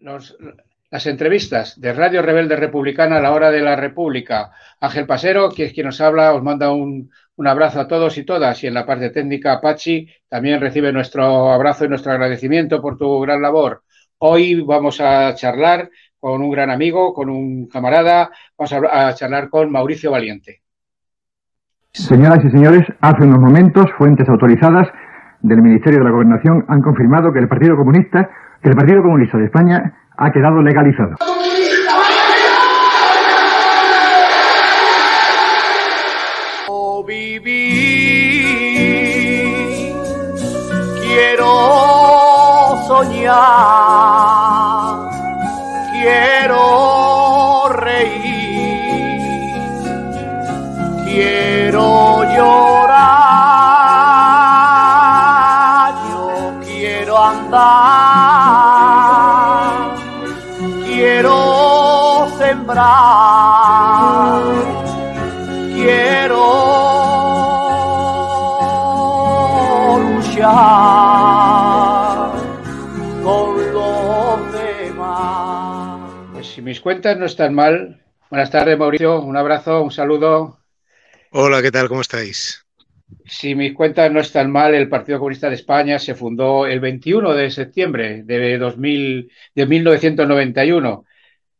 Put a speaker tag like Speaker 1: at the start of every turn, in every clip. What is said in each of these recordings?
Speaker 1: las entrevistas de Radio Rebelde Republicana a la hora de la República. Ángel Pasero, que es quien nos habla, os manda un, un abrazo a todos y todas. Y en la parte técnica, Pachi también recibe nuestro abrazo y nuestro agradecimiento por tu gran labor. Hoy vamos a charlar con un gran amigo, con un camarada, vamos a, charlar con Mauricio Valiente.
Speaker 2: Señoras y señores, hace unos momentos fuentes autorizadas del Ministerio de la Gobernación han confirmado que el Partido Comunista, que el Partido Comunista de España ha quedado legalizado.
Speaker 3: quiero soñar,
Speaker 1: mis cuentas no están mal. Buenas tardes, Mauricio. Un abrazo, un saludo.
Speaker 4: Hola, ¿qué tal? ¿Cómo estáis?
Speaker 1: Si mis cuentas no están mal, el Partido Comunista de España se fundó el 21 de septiembre de, 2000, de 1991.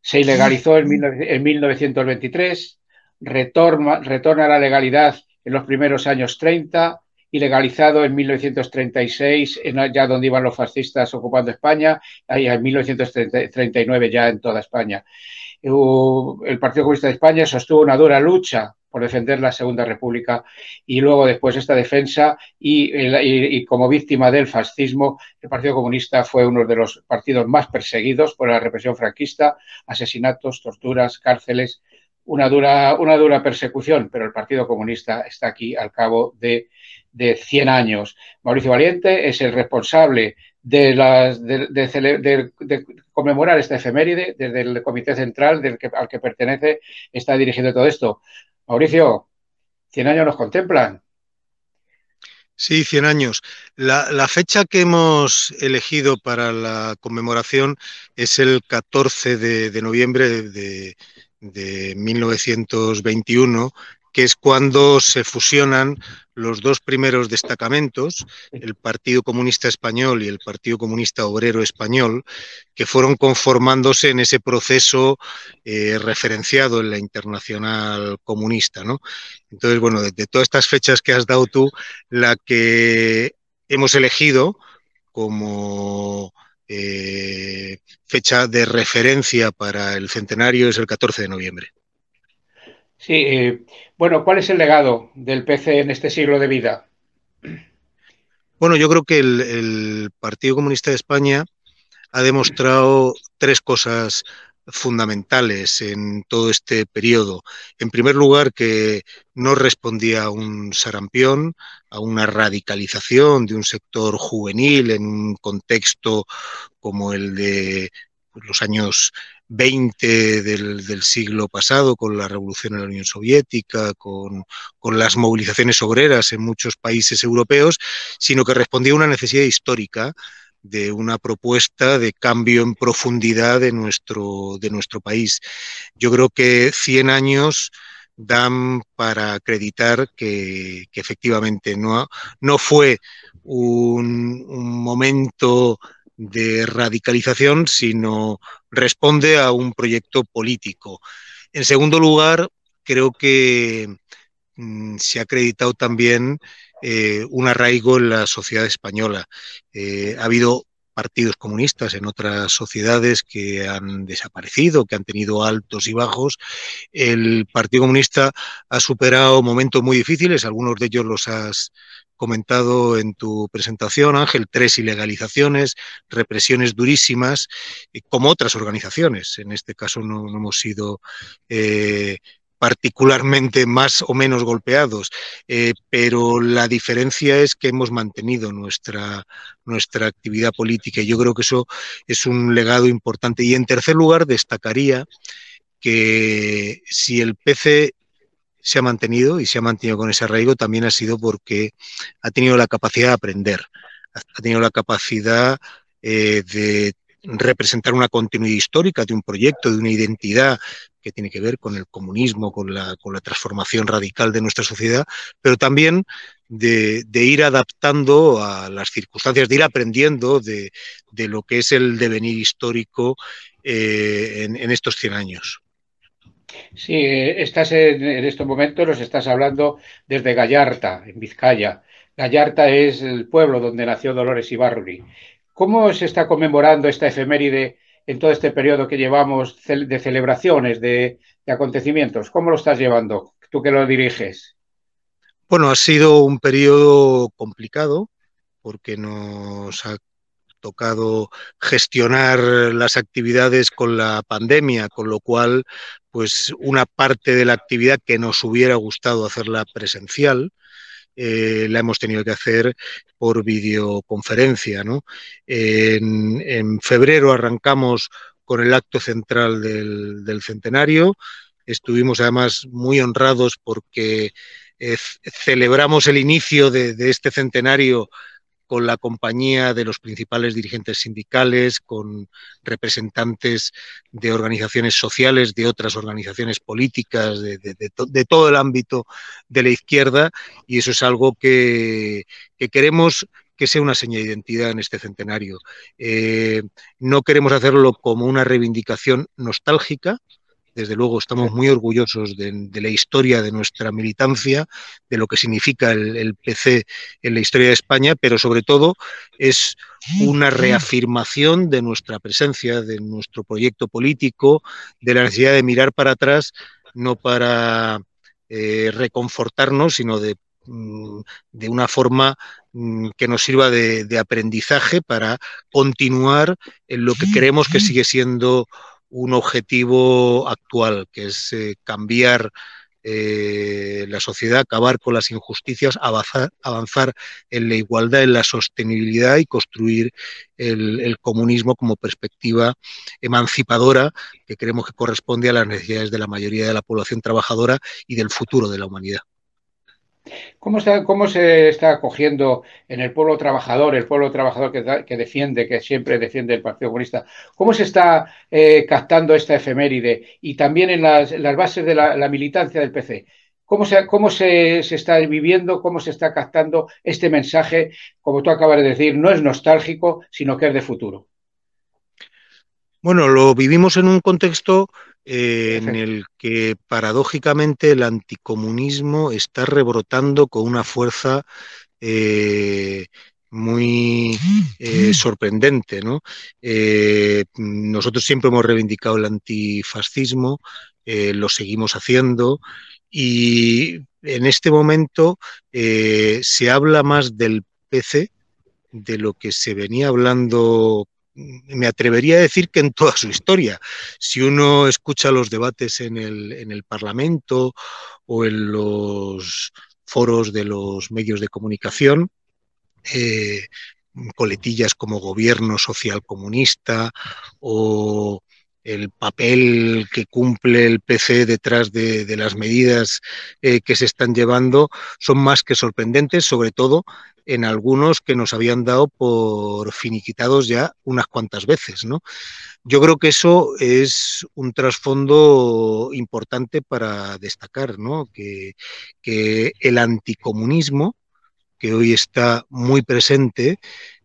Speaker 1: Se ilegalizó en, en 1923, retorna, retorna a la legalidad en los primeros años 30, ilegalizado en 1936, en, ya donde iban los fascistas ocupando España, y en 1939 ya en toda España. El Partido Comunista de España sostuvo una dura lucha por defender la Segunda República y luego después esta defensa y, y- y como víctima del fascismo, el Partido Comunista fue uno de los partidos más perseguidos por la represión franquista, asesinatos, torturas, cárceles, una dura, una dura persecución, pero el Partido Comunista está aquí al cabo de, de 100 años. Mauricio Valiente es el responsable de, las, de, de de- conmemorar esta efeméride desde el Comité Central del que, al que pertenece, está dirigiendo todo esto. Mauricio, 100 años nos contemplan.
Speaker 4: Sí, 100 años. La, la fecha que hemos elegido para la conmemoración es el 14 de, de noviembre de, de 1921, que es cuando se fusionan los dos primeros destacamentos, el Partido Comunista Español y el Partido Comunista Obrero Español, que fueron conformándose en ese proceso eh, referenciado en la Internacional Comunista, ¿no? Entonces, bueno, de, de todas estas fechas que has dado tú, la que hemos elegido como eh, fecha de referencia para el centenario es el 14 de noviembre.
Speaker 1: Sí, eh, bueno, ¿cuál es el legado del PC en este siglo de vida?
Speaker 4: Bueno, yo creo que el, el Partido Comunista de España ha demostrado tres cosas fundamentales en todo este periodo. En primer lugar, que no respondía a un sarampión, a una radicalización de un sector juvenil en un contexto como el de los años 20 del, siglo pasado, con la revolución en la Unión Soviética, con las movilizaciones obreras en muchos países europeos, sino que respondía a una necesidad histórica de una propuesta de cambio en profundidad de nuestro, de nuestro país. Yo creo que 100 años dan para acreditar que, efectivamente no, no fue un, un, momento de radicalización, sino responde a un proyecto político. En segundo lugar, creo que mmm, se ha acreditado también eh, un arraigo en la sociedad española. Eh, ha habido partidos comunistas en otras sociedades que han desaparecido, que han tenido altos y bajos. El Partido Comunista ha superado momentos muy difíciles, algunos de ellos los has comentado en tu presentación, Ángel, tres ilegalizaciones, represiones durísimas, eh, como otras organizaciones. En este caso no, hemos sido eh, particularmente más o menos golpeados, eh, pero la diferencia es que hemos mantenido nuestra, nuestra actividad política y yo creo que eso es un legado importante. Y en tercer lugar, destacaría que si el PC se ha mantenido y se ha mantenido con ese arraigo, también ha sido porque ha tenido la capacidad de aprender, ha tenido la capacidad eh, de representar una continuidad histórica de un proyecto, de una identidad que tiene que ver con el comunismo, con la, con la transformación radical de nuestra sociedad, pero también de, ir adaptando a las circunstancias, de ir aprendiendo de, lo que es el devenir histórico eh, en, estos 100 años.
Speaker 1: Sí, estás en, estos momentos, nos estás hablando desde Gallarta, en Vizcaya. Gallarta es el pueblo donde nació Dolores Ibarruri. ¿Cómo se está conmemorando esta efeméride en todo este periodo que llevamos de celebraciones, de, acontecimientos? ¿Cómo lo estás llevando? Tú que lo diriges.
Speaker 4: Bueno, ha sido un periodo complicado porque nos ha tocado gestionar las actividades con la pandemia, con lo cual, pues una parte de la actividad que nos hubiera gustado hacerla presencial, eh, la hemos tenido que hacer por videoconferencia. En, febrero arrancamos con el acto central del, centenario. Estuvimos además muy honrados porque eh, celebramos el inicio de este centenario con la compañía de los principales dirigentes sindicales, con representantes de organizaciones sociales, de otras organizaciones políticas, de, todo el ámbito de la izquierda, y eso es algo que, queremos que sea una seña de identidad en este centenario. Eh, no queremos hacerlo como una reivindicación nostálgica, desde luego estamos muy orgullosos de, la historia de nuestra militancia, de lo que significa el, PC en la historia de España, pero sobre todo es una reafirmación de nuestra presencia, de nuestro proyecto político, de la necesidad de mirar para atrás, no para eh, reconfortarnos, sino de, mm, una forma mm, que nos sirva de, de aprendizaje para continuar en lo que creemos que sigue siendo un objetivo actual, que es eh, cambiar eh, la sociedad, acabar con las injusticias, avanzar, en la igualdad, en la sostenibilidad y construir el, comunismo como perspectiva emancipadora que creemos que corresponde a las necesidades de la mayoría de la población trabajadora y del futuro de la humanidad.
Speaker 1: ¿Cómo, está, ¿Cómo se está acogiendo en el pueblo trabajador, el pueblo trabajador que, defiende, que siempre defiende el Partido Comunista, cómo se está eh, captando esta efeméride y también en las, bases de la, militancia del PC? ¿Cómo, se, cómo se, está viviendo, cómo se está captando este mensaje? Como tú acabas de decir, no es nostálgico, sino que es de futuro.
Speaker 4: Bueno, lo vivimos en un contexto eh, en el que paradójicamente el anticomunismo está rebrotando con una fuerza eh, muy eh, sorprendente. ¿no? nosotros siempre hemos reivindicado el antifascismo, lo seguimos haciendo y en este momento se habla más del PC de lo que se venía hablando me atrevería a decir que en toda su historia. Si uno escucha los debates en el, en el Parlamento o en los foros de los medios de comunicación, eh, coletillas como gobierno social comunista o el papel que cumple el PC detrás de, las medidas eh, que se están llevando son más que sorprendentes, sobre todo en algunos que nos habían dado por finiquitados ya unas cuantas veces. ¿no? Yo creo que eso es un trasfondo importante para destacar, ¿no? que, que el anticomunismo, que hoy está muy presente,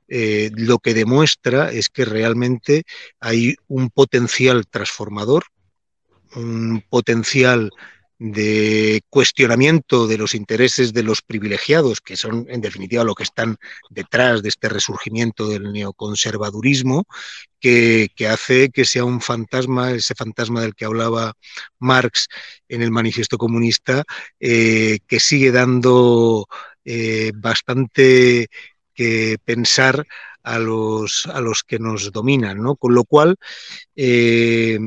Speaker 4: eh, lo que demuestra es que realmente hay un potencial transformador, un potencial de cuestionamiento de los intereses de los privilegiados, que son en definitiva lo que están detrás de este resurgimiento del neoconservadurismo, que, hace que sea un fantasma, ese fantasma del que hablaba Marx en el manifiesto comunista, eh, que sigue dando eh, bastante que pensar a los, a los que nos dominan, ¿no? Con lo cual, eh,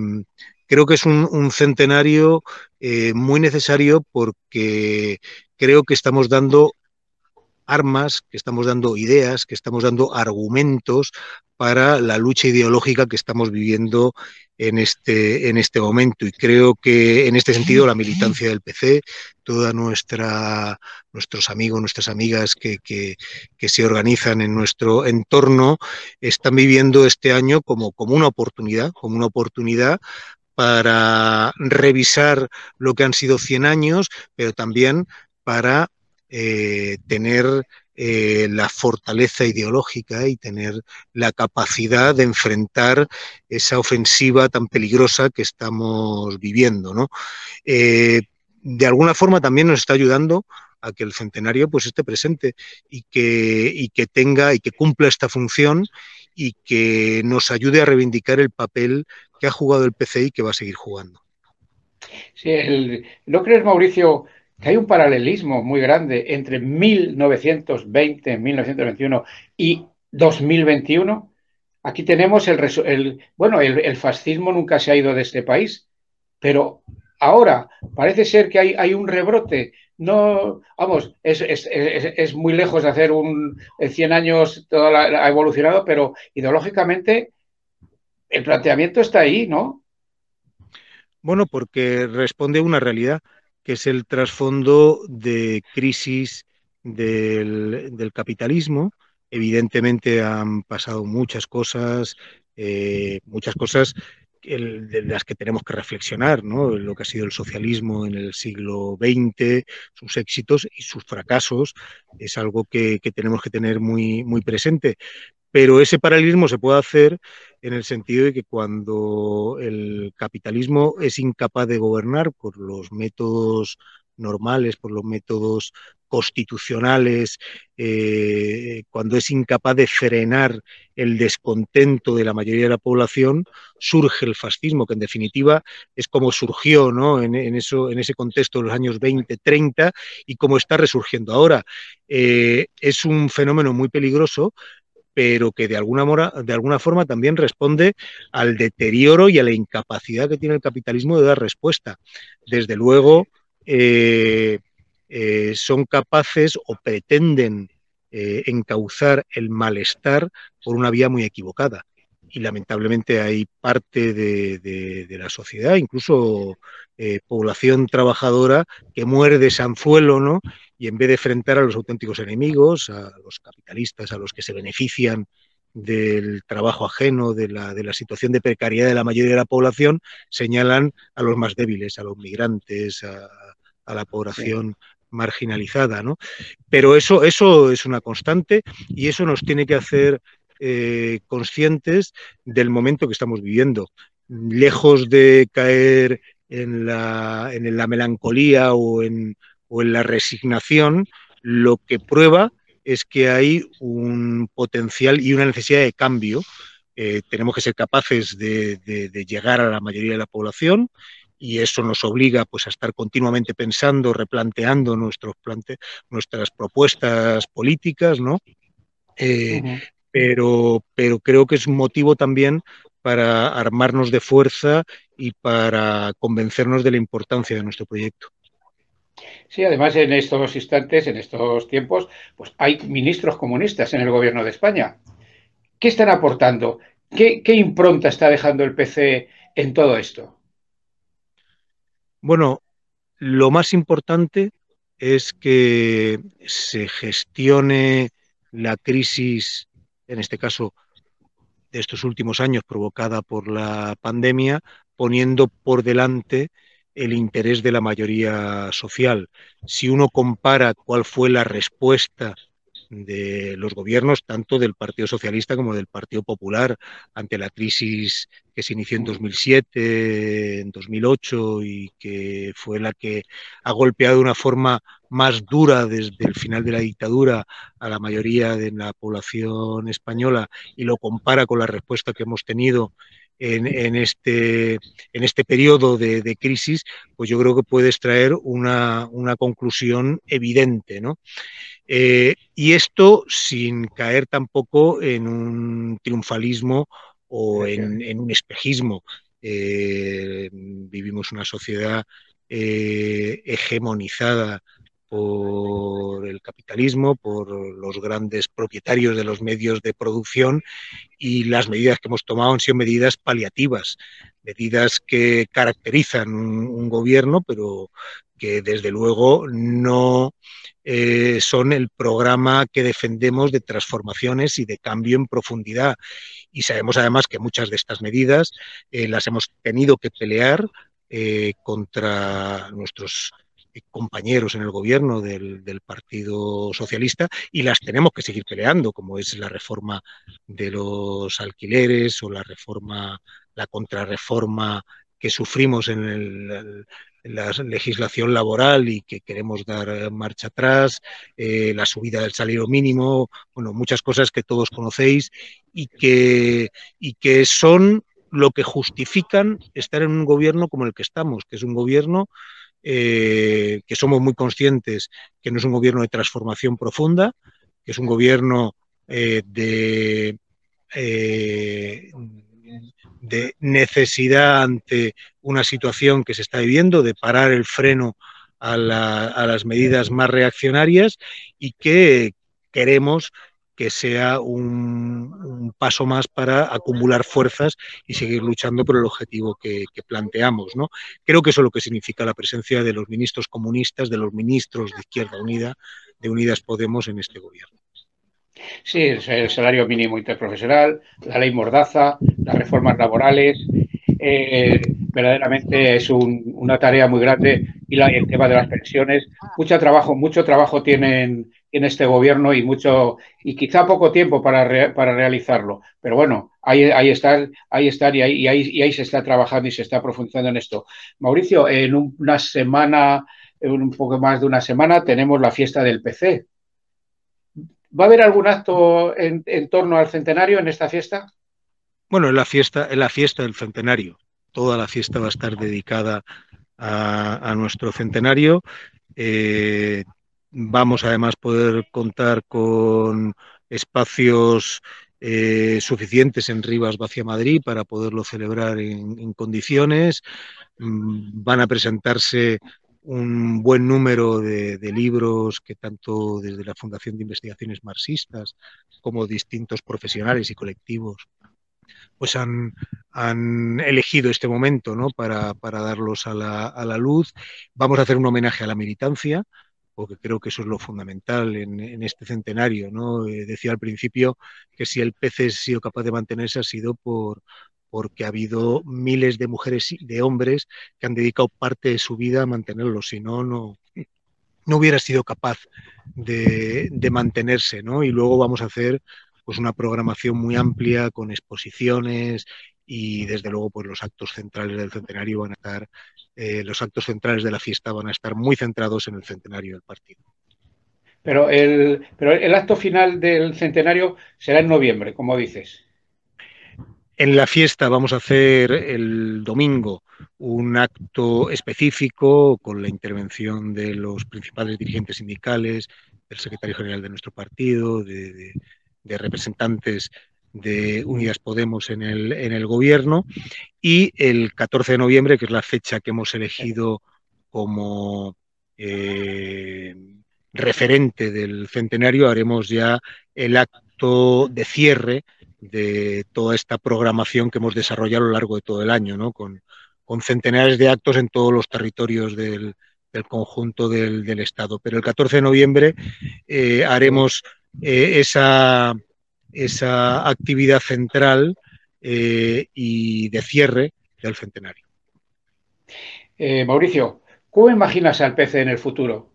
Speaker 4: creo que es un, centenario eh, muy necesario porque creo que estamos dando armas, que estamos dando ideas, que estamos dando argumentos para la lucha ideológica que estamos viviendo en este, en este momento. Y creo que en este sentido la militancia del PC, toda nuestra nuestros amigos, nuestras amigas que, que, se organizan en nuestro entorno, están viviendo este año como, como una oportunidad, como una oportunidad para revisar lo que han sido 100 años, pero también para eh, tener eh, la fortaleza ideológica y tener la capacidad de enfrentar esa ofensiva tan peligrosa que estamos viviendo. ¿no? Eh, de alguna forma también nos está ayudando a que el centenario pues esté presente y que, y que tenga y que cumpla esta función y que nos ayude a reivindicar el papel que ha jugado el PCI y que va a seguir jugando.
Speaker 1: Sí, ¿no crees, Mauricio, que hay un paralelismo muy grande entre 1920, 1921 y 2021. Aquí tenemos el, bueno, el, fascismo nunca se ha ido de este país, pero ahora parece ser que hay, hay un rebrote. No, vamos, es, es, muy lejos de hacer un en 100 años todo ha evolucionado, pero ideológicamente el planteamiento está ahí, ¿no?
Speaker 4: Bueno, porque responde a una realidad que es el trasfondo de crisis del, capitalismo. Evidentemente han pasado muchas cosas, eh, muchas cosas de las que tenemos que reflexionar, ¿no? lo que ha sido el socialismo en el siglo XX, sus éxitos y sus fracasos, es algo que, que tenemos que tener muy, muy presente. Pero ese paralelismo se puede hacer en el sentido de que cuando el capitalismo es incapaz de gobernar por los métodos normales, por los métodos constitucionales, eh, cuando es incapaz de frenar el descontento de la mayoría de la población, surge el fascismo, que en definitiva es como surgió en, eso, en ese contexto de los años 20, 30 y como está resurgiendo ahora. Eh, es un fenómeno muy peligroso pero que de alguna, de alguna forma también responde al deterioro y a la incapacidad que tiene el capitalismo de dar respuesta. Desde luego, eh, eh, son capaces o pretenden eh, encauzar el malestar por una vía muy equivocada. Y lamentablemente hay parte de, la sociedad, incluso población trabajadora, que muere de sanzuelo, ¿no? y en vez de enfrentar a los auténticos enemigos, a los capitalistas, a los que se benefician del trabajo ajeno, de la, de la, situación de precariedad de la mayoría de la población, señalan a los más débiles, a los migrantes, a, la población marginalizada. ¿no? Pero eso, eso es una constante y eso nos tiene que hacer eh, conscientes del momento que estamos viviendo. Lejos de caer en la, melancolía o en, la resignación, lo que prueba es que hay un potencial y una necesidad de cambio. Eh, tenemos que ser capaces de, llegar a la mayoría de la población y eso nos obliga pues, a estar continuamente pensando, replanteando nuestros nuestras propuestas políticas, ¿no? Eh, pero, pero creo que es un motivo también para armarnos de fuerza y para convencernos de la importancia de nuestro proyecto.
Speaker 1: Sí, además en estos instantes, en estos tiempos, pues hay ministros comunistas en el gobierno de España. ¿Qué están aportando? ¿Qué, impronta está dejando el PC en todo esto?
Speaker 4: Bueno, lo más importante es que se gestione la crisis, en este caso de estos últimos años provocada por la pandemia, poniendo por delante el interés de la mayoría social. Si uno compara cuál fue la respuesta de los gobiernos, tanto del Partido Socialista como del Partido Popular, ante la crisis que se inició en 2007, en 2008 y que fue la que ha golpeado de una forma más dura desde el final de la dictadura a la mayoría de la población española y lo compara con la respuesta que hemos tenido en, este, en este periodo de, crisis, pues yo creo que puede extraer una, conclusión evidente. ¿no? Eh, y esto sin caer tampoco en un triunfalismo o en, un espejismo. Eh, vivimos una sociedad eh, hegemonizada por el capitalismo, por los grandes propietarios de los medios de producción y las medidas que hemos tomado han sido medidas paliativas, medidas que caracterizan un, gobierno, pero que desde luego no eh, son el programa que defendemos de transformaciones y de cambio en profundidad. Y sabemos además que muchas de estas medidas eh, las hemos tenido que pelear eh, contra nuestros compañeros en el gobierno del, Partido Socialista y las tenemos que seguir peleando, como es la reforma de los alquileres o la reforma, la contrarreforma que sufrimos en, la legislación laboral y que queremos dar marcha atrás, eh, la subida del salario mínimo, bueno, muchas cosas que todos conocéis y que, y que son lo que justifican estar en un gobierno como el que estamos, que es un gobierno eh, que somos muy conscientes que no es un gobierno de transformación profunda, que es un gobierno eh, de, eh, de necesidad ante una situación que se está viviendo, de parar el freno a, a las medidas más reaccionarias y que queremos que sea un, paso más para acumular fuerzas y seguir luchando por el objetivo que, planteamos. ¿no? Creo que eso es lo que significa la presencia de los ministros comunistas, de los ministros de Izquierda Unida, de Unidas Podemos en este gobierno.
Speaker 1: Sí, el salario mínimo interprofesional, la ley Mordaza, las reformas laborales, eh, verdaderamente es una tarea muy grande y el tema de las pensiones. Mucho trabajo, mucho trabajo tienen en este gobierno y mucho y quizá poco tiempo para, para realizarlo. Pero bueno, ahí, ahí están, ahí están y ahí, y ahí, ahí se está trabajando y se está profundizando en esto. Mauricio, en una semana, en un poco más de una semana, tenemos la fiesta del PC. ¿Va a haber algún acto en, torno al centenario en esta fiesta?
Speaker 4: Bueno, en la fiesta, en la fiesta del centenario. Toda la fiesta va a estar dedicada a, nuestro centenario. Eh, Vamos además poder contar con espacios eh, suficientes en Rivas Vacia Madrid para poderlo celebrar en, condiciones. Mm, van a presentarse un buen número de, libros que tanto desde la Fundación de Investigaciones Marxistas como distintos profesionales y colectivos pues han, elegido este momento ¿no? para, darlos a la, a la, luz. Vamos a hacer un homenaje a la militancia, porque creo que eso es lo fundamental en, este centenario. ¿no? Eh, decía al principio que si el PC ha sido capaz de mantenerse ha sido por porque ha habido miles de mujeres y de hombres que han dedicado parte de su vida a mantenerlo, si no, no, no hubiera sido capaz de, de mantenerse. ¿no? Y luego vamos a hacer pues una programación muy amplia con exposiciones y desde luego pues los actos centrales del centenario van a estar eh, los actos centrales de la fiesta van a estar muy centrados en el centenario del partido.
Speaker 1: Pero el, pero el acto final del centenario será en noviembre, como dices.
Speaker 4: En la fiesta vamos a hacer el domingo un acto específico con la intervención de los principales dirigentes sindicales, del secretario general de nuestro partido, de, representantes de Unidas Podemos en el, en el gobierno. Y el 14 de noviembre, que es la fecha que hemos elegido como eh, referente del centenario, haremos ya el acto de cierre de toda esta programación que hemos desarrollado a lo largo de todo el año, ¿no? con, centenares de actos en todos los territorios del, conjunto del, Estado. Pero el 14 de noviembre eh, haremos eh, esa esa actividad central eh, y de cierre del centenario.
Speaker 1: Mauricio, ¿cómo imaginas al PC en el futuro?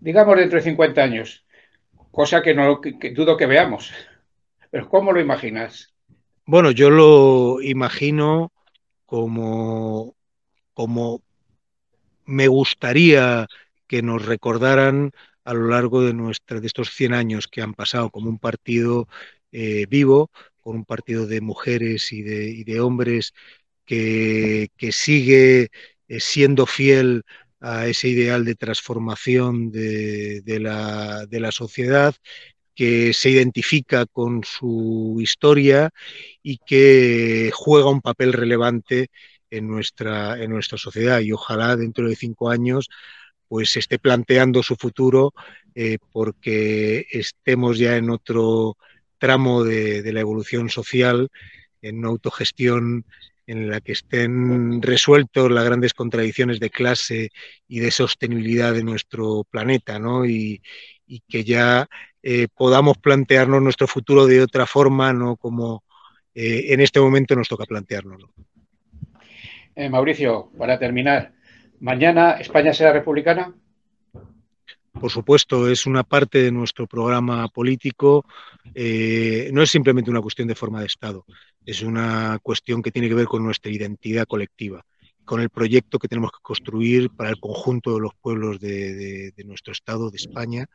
Speaker 1: Digamos dentro de 50 años, cosa que, no, que, dudo que veamos, pero ¿cómo lo imaginas?
Speaker 4: Bueno, yo lo imagino como, como me gustaría que nos recordaran a lo largo de, nuestra, de estos 100 años que han pasado como un partido eh, vivo, con un partido de mujeres y de, de hombres que, que sigue eh, siendo fiel a ese ideal de transformación de, de, la, de, la, sociedad, que se identifica con su historia y que juega un papel relevante en nuestra, en nuestra sociedad. Y ojalá dentro de cinco años pues esté planteando su futuro porque estemos ya en otro tramo de, de la evolución social, en una autogestión en la que estén resueltos las grandes contradicciones de clase y de sostenibilidad de nuestro planeta, ¿no? Y, que ya eh, podamos plantearnos nuestro futuro de otra forma, no como eh, en este momento nos toca planteárnoslo.
Speaker 1: Eh, Mauricio, para terminar, ¿mañana España será republicana?
Speaker 4: Por supuesto, es una parte de nuestro programa político. no es simplemente una cuestión de forma de Estado es una cuestión que tiene que ver con nuestra identidad colectiva, con el proyecto que tenemos que construir para el conjunto de los pueblos de, nuestro Estado, de España,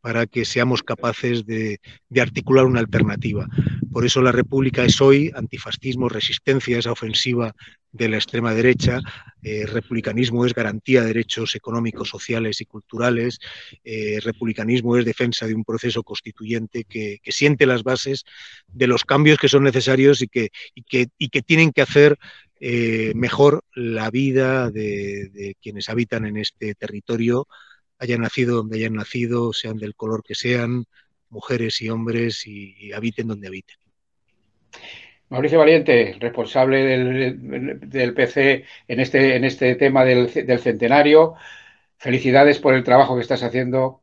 Speaker 4: para que seamos capaces de, articular una alternativa. Por eso la República es hoy antifascismo, resistencia a esa ofensiva de la extrema derecha, eh, republicanismo es garantía de derechos económicos, sociales y culturales, eh, republicanismo es defensa de un proceso constituyente que, siente las bases de los cambios que son necesarios y que, que, tienen que hacer eh, mejor la vida de, quienes habitan en este territorio, hayan nacido donde hayan nacido, sean del color que sean, mujeres y hombres, y habiten donde habiten.
Speaker 1: Mauricio Valiente, responsable del, PC en este, en este tema del, centenario. Felicidades por el trabajo que estás haciendo.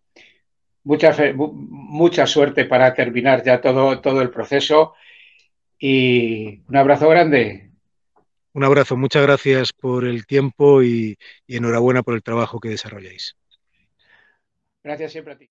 Speaker 1: Mucha, mucha suerte para terminar ya todo, todo el proceso. Y un abrazo grande.
Speaker 4: Un abrazo, muchas gracias por el tiempo y enhorabuena por el trabajo que desarrolláis.
Speaker 1: Gracias siempre a ti.